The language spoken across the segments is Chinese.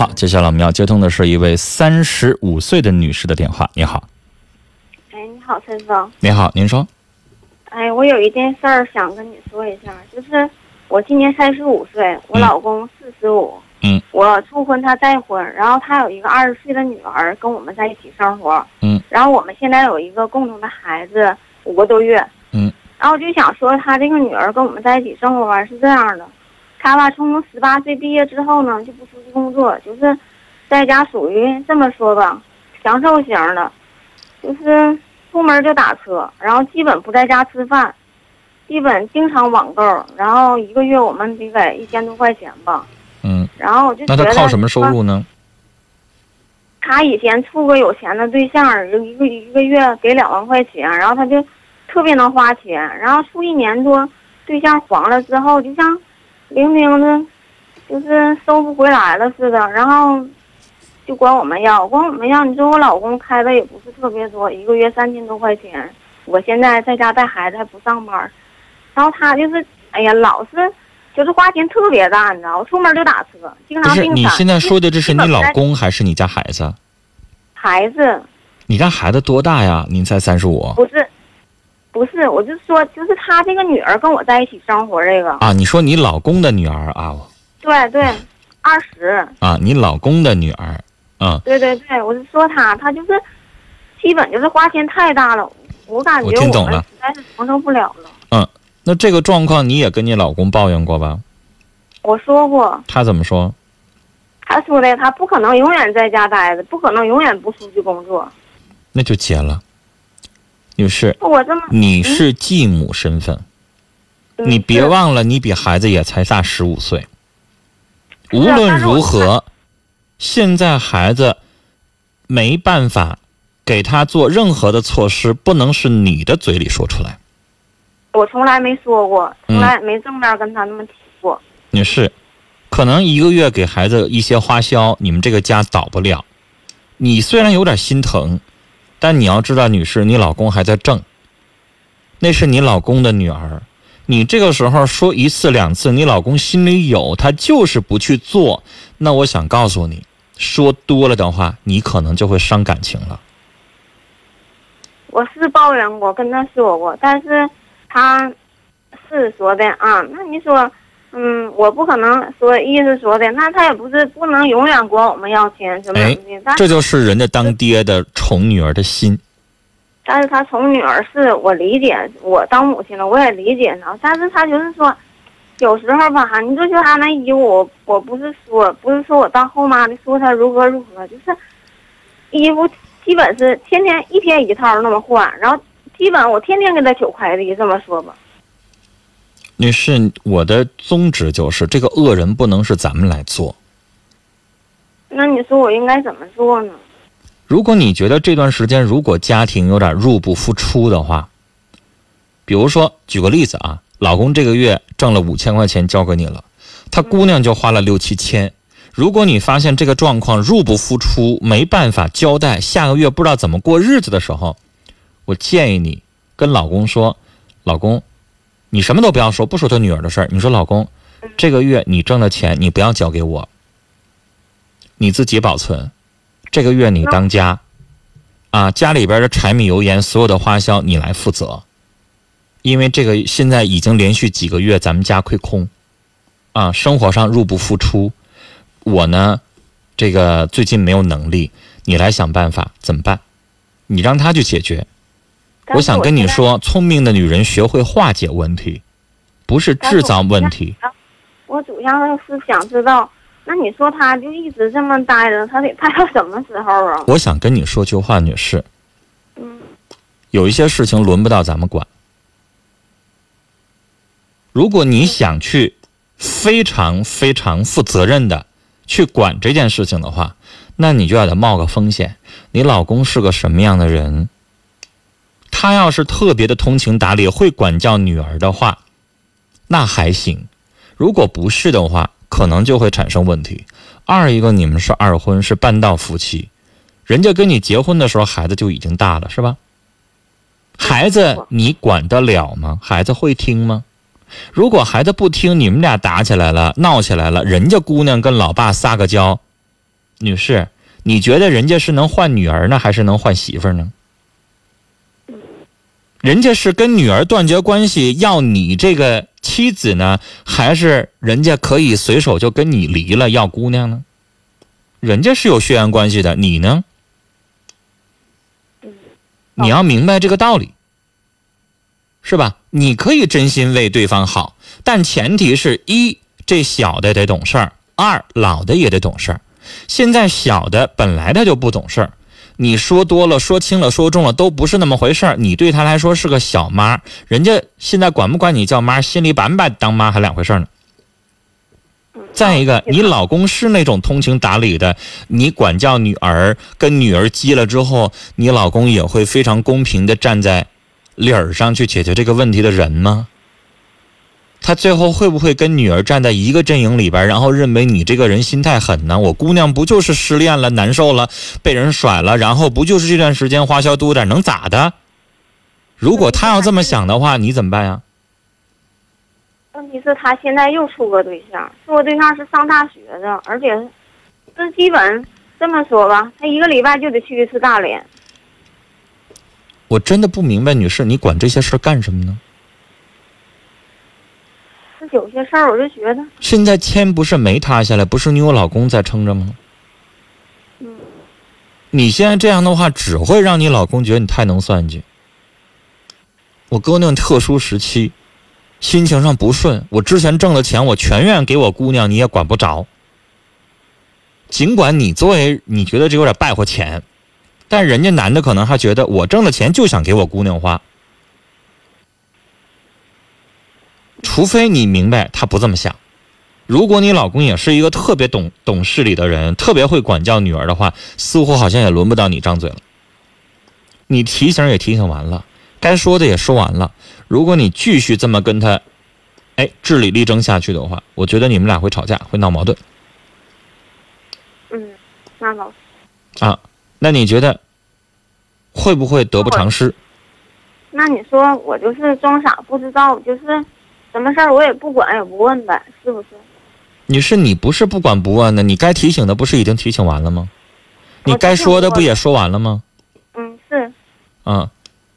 好，接下来我们要接通的是一位三十五岁的女士的电话。你好，哎，你好，陈峰。你好，您说。哎，我有一件事儿想跟你说一下，就是我今年三十五岁，我老公四十五。嗯。我初婚，他再婚，然后他有一个二十岁的女儿，跟我们在一起生活。嗯。然后我们现在有一个共同的孩子，五个多月。嗯。然后我就想说，他这个女儿跟我们在一起生活吧，是这样的，他吧从十八岁毕业之后呢，就不出去工作，就是在家属于这么说吧，享受型的，就是。出门就打车，然后基本不在家吃饭，基本经常网购，然后一个月我们得给一千多块钱吧。嗯。然后我就那他靠什么收入呢？他以前处过有钱的对象，一个一个月给两万块钱，然后他就特别能花钱，然后处一年多，对象黄了之后，就像零零的，就是收不回来了似的，然后。就管我们要，管我们要。你说我老公开的也不是特别多，一个月三千多块钱。我现在在家带孩子还不上班，然后他就是，哎呀，老是就是花钱特别大，你知道我出门就打车，经常不是，你现在说的这是你老公还是你家孩子？孩子。你家孩子多大呀？您才三十五。不是，不是，我就说，就是他这个女儿跟我在一起生活这个。啊，你说你老公的女儿啊？对对，二十。啊，你老公的女儿。嗯，对对对，我是说他，他就是基本就是花钱太大了，我感觉我听懂了，实在是承受不了了。嗯，那这个状况你也跟你老公抱怨过吧？我说过。他怎么说？他说的，他不可能永远在家待着，不可能永远不出去工作。那就结了，女士。我这么，你是继母身份，你别忘了，你比孩子也才大十五岁。无论如何。现在孩子没办法给他做任何的措施，不能是你的嘴里说出来。我从来没说过，从来没正面跟他那么提过。女士，可能一个月给孩子一些花销，你们这个家倒不了。你虽然有点心疼，但你要知道，女士，你老公还在挣。那是你老公的女儿。你这个时候说一次两次，你老公心里有，他就是不去做。那我想告诉你。说多了的话，你可能就会伤感情了。我是抱怨过，跟他说过，但是他是说的啊。那你说，嗯，我不可能说意思说的，那他也不是不能永远管我们要钱什么的。这就是人家当爹的宠女儿的心。但是他宠女儿是我理解，我当母亲了，我也理解他。但是他就是说。有时候吧，你就说他那衣服，我我不是说，不是说我当后妈的说他如何如何，就是衣服基本是天天一天一套那么换，然后基本我天天给他取快递，这么说吧。女士，我的宗旨就是这个恶人不能是咱们来做。那你说我应该怎么做呢？如果你觉得这段时间如果家庭有点入不敷出的话，比如说举个例子啊。老公这个月挣了五千块钱交给你了，他姑娘就花了六七千。如果你发现这个状况入不敷出，没办法交代，下个月不知道怎么过日子的时候，我建议你跟老公说：“老公，你什么都不要说，不说他女儿的事儿。你说老公，这个月你挣的钱你不要交给我，你自己保存。这个月你当家，啊，家里边的柴米油盐所有的花销你来负责。”因为这个现在已经连续几个月咱们家亏空，啊，生活上入不敷出，我呢，这个最近没有能力，你来想办法怎么办？你让他去解决。我想跟你说，聪明的女人学会化解问题，不是制造问题。我主要是想知道，那你说他就一直这么待着，他得待到什么时候啊？我想跟你说句话，女士。嗯。有一些事情轮不到咱们管。如果你想去非常非常负责任的去管这件事情的话，那你就要得冒个风险。你老公是个什么样的人？他要是特别的通情达理，会管教女儿的话，那还行；如果不是的话，可能就会产生问题。二一个，你们是二婚，是半道夫妻，人家跟你结婚的时候，孩子就已经大了，是吧？孩子你管得了吗？孩子会听吗？如果孩子不听，你们俩打起来了，闹起来了，人家姑娘跟老爸撒个娇，女士，你觉得人家是能换女儿呢，还是能换媳妇呢？人家是跟女儿断绝关系，要你这个妻子呢，还是人家可以随手就跟你离了，要姑娘呢？人家是有血缘关系的，你呢？你要明白这个道理，是吧？你可以真心为对方好，但前提是一这小的得懂事儿，二老的也得懂事儿。现在小的本来他就不懂事儿。你说多了，说轻了，说重了，都不是那么回事儿。你对他来说是个小妈，人家现在管不管你叫妈，心里把不把当妈还两回事呢。再一个，你老公是那种通情达理的，你管教女儿，跟女儿急了之后，你老公也会非常公平的站在理儿上去解决这个问题的人吗？他最后会不会跟女儿站在一个阵营里边，然后认为你这个人心太狠呢？我姑娘不就是失恋了、难受了、被人甩了，然后不就是这段时间花销多点，能咋的？如果他要这么想的话，你怎么办呀？问题是，他现在又处个对象，处个对象是上大学的，而且这基本这么说吧，他一个礼拜就得去一次大连。我真的不明白，女士，你管这些事干什么呢？有些事儿，我就觉得现在天不是没塌下来，不是你有老公在撑着吗？嗯，你现在这样的话，只会让你老公觉得你太能算计。我哥那特殊时期，心情上不顺，我之前挣的钱我全愿给我姑娘，你也管不着。尽管你作为你觉得这有点败坏钱，但人家男的可能还觉得我挣的钱就想给我姑娘花。除非你明白他不这么想，如果你老公也是一个特别懂懂事理的人，特别会管教女儿的话，似乎好像也轮不到你张嘴了。你提醒也提醒完了，该说的也说完了。如果你继续这么跟他，哎，据理力争下去的话，我觉得你们俩会吵架，会闹矛盾。嗯，那老啊，那你觉得会不会得不偿失？那你说我就是装傻不知道，就是。什么事儿我也不管也不问呗，是不是？你是，你不是不管不问的，你该提醒的不是已经提醒完了吗？你该说的不也说完了吗？嗯，是。嗯，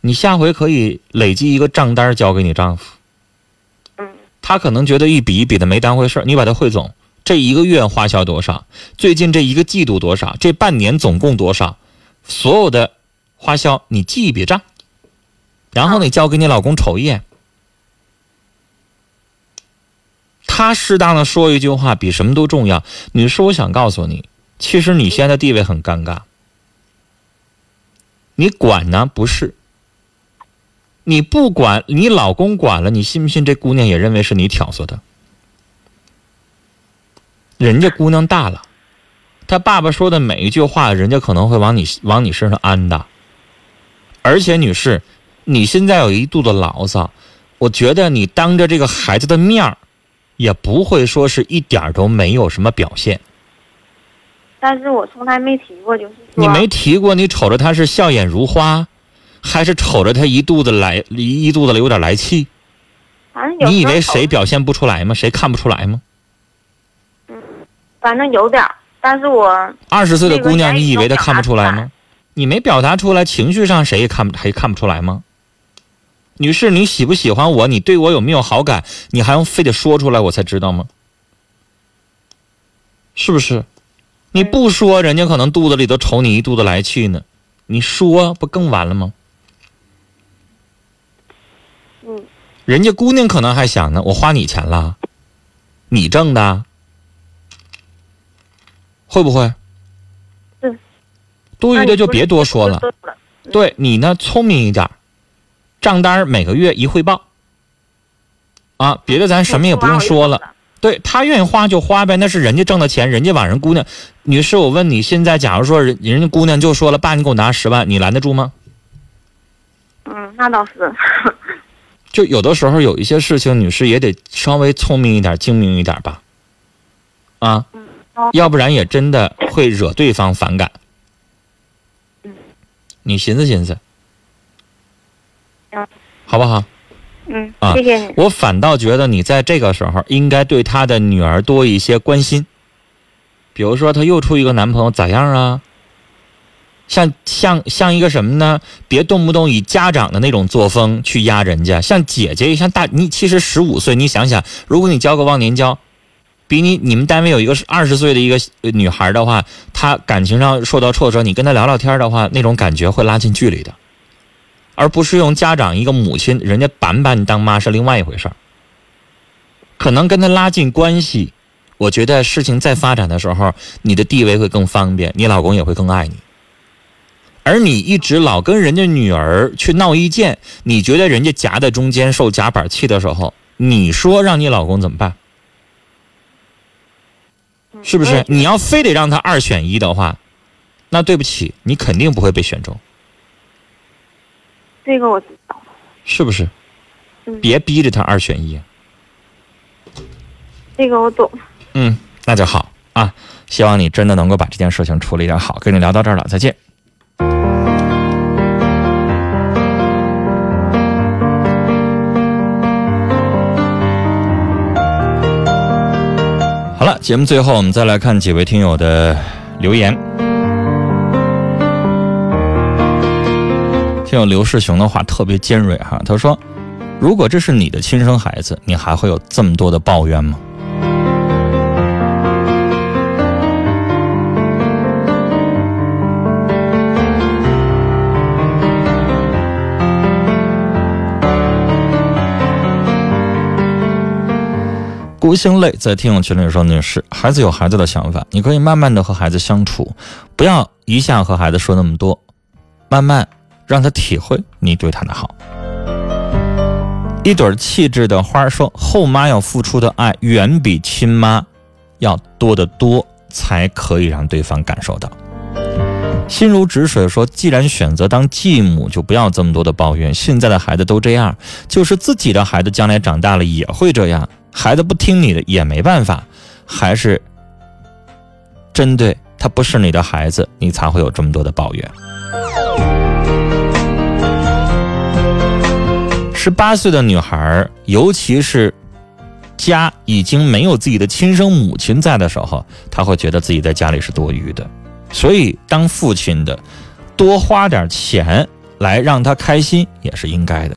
你下回可以累积一个账单交给你丈夫。嗯。他可能觉得一笔一笔的没当回事你把它汇总，这一个月花销多少？最近这一个季度多少？这半年总共多少？所有的花销你记一笔账，然后你交给你老公瞅一眼。他适当的说一句话，比什么都重要。女士，我想告诉你，其实你现在地位很尴尬。你管呢？不是。你不管，你老公管了，你信不信这姑娘也认为是你挑唆的？人家姑娘大了，他爸爸说的每一句话，人家可能会往你往你身上安的。而且，女士，你现在有一肚子牢骚，我觉得你当着这个孩子的面儿。也不会说是一点都没有什么表现，但是我从来没提过，就是你没提过，你瞅着他是笑眼如花，还是瞅着他一肚子来一一肚子有点来气？反正你以为谁表现不出来吗？谁看不出来吗？嗯，反正有点但是我二十岁的姑娘，你以为她看不出来吗？你没表达出来，情绪上谁也看还看不出来吗？女士，你喜不喜欢我？你对我有没有好感？你还用非得说出来我才知道吗？是不是？你不说，人家可能肚子里都瞅你一肚子来气呢。你说，不更完了吗？嗯。人家姑娘可能还想呢，我花你钱了，你挣的，会不会？嗯。多余的就别多说了。对你呢，聪明一点。账单每个月一汇报，啊，别的咱什么也不用说了。对他愿意花就花呗，那是人家挣的钱，人家往人姑娘。女士，我问你，现在假如说人人家姑娘就说了，爸，你给我拿十万，你拦得住吗？嗯，那倒是。就有的时候有一些事情，女士也得稍微聪明一点、精明一点吧。啊，要不然也真的会惹对方反感。嗯，你寻思寻思。好不好？嗯，啊谢谢你。我反倒觉得你在这个时候应该对他的女儿多一些关心。比如说她又处一个男朋友，咋样啊？像像像一个什么呢？别动不动以家长的那种作风去压人家，像姐姐像大你其实十五岁，你想想，如果你交个忘年交，比你你们单位有一个二十岁的一个女孩的话，她感情上受到挫折，你跟她聊聊天的话，那种感觉会拉近距离的，而不是用家长一个母亲，人家把不把你当妈是另外一回事儿，可能跟他拉近关系，我觉得事情在发展的时候，你的地位会更方便，你老公也会更爱你。而你一直老跟人家女儿去闹意见，你觉得人家夹在中间受夹板气的时候，你说让你老公怎么办？是不是？你要非得让他二选一的话，那对不起，你肯定不会被选中。这个我知道。是不是？嗯。别逼着他二选一。这个我懂。嗯，那就好啊。希望你真的能够把这件事情处理点好。跟你聊到这儿了，再见。好了，节目最后我们再来看几位听友的留言。听友刘世雄的话特别尖锐哈，他说：“如果这是你的亲生孩子，你还会有这么多的抱怨吗？”孤星泪在听友群里说：“女士，孩子有孩子的想法，你可以慢慢的和孩子相处，不要一下和孩子说那么多，慢慢让他体会你对他的好。”一朵气质的花说：“后妈要付出的爱远比亲妈要多得多，才可以让对方感受到。”心如止水说：“既然选择当继母，就不要这么多的抱怨。现在的孩子都这样，就是自己的孩子将来长大了也会这样。”孩子不听你的也没办法，还是针对他不是你的孩子，你才会有这么多的抱怨。十八岁的女孩，尤其是家已经没有自己的亲生母亲在的时候，她会觉得自己在家里是多余的。所以，当父亲的多花点钱来让她开心，也是应该的。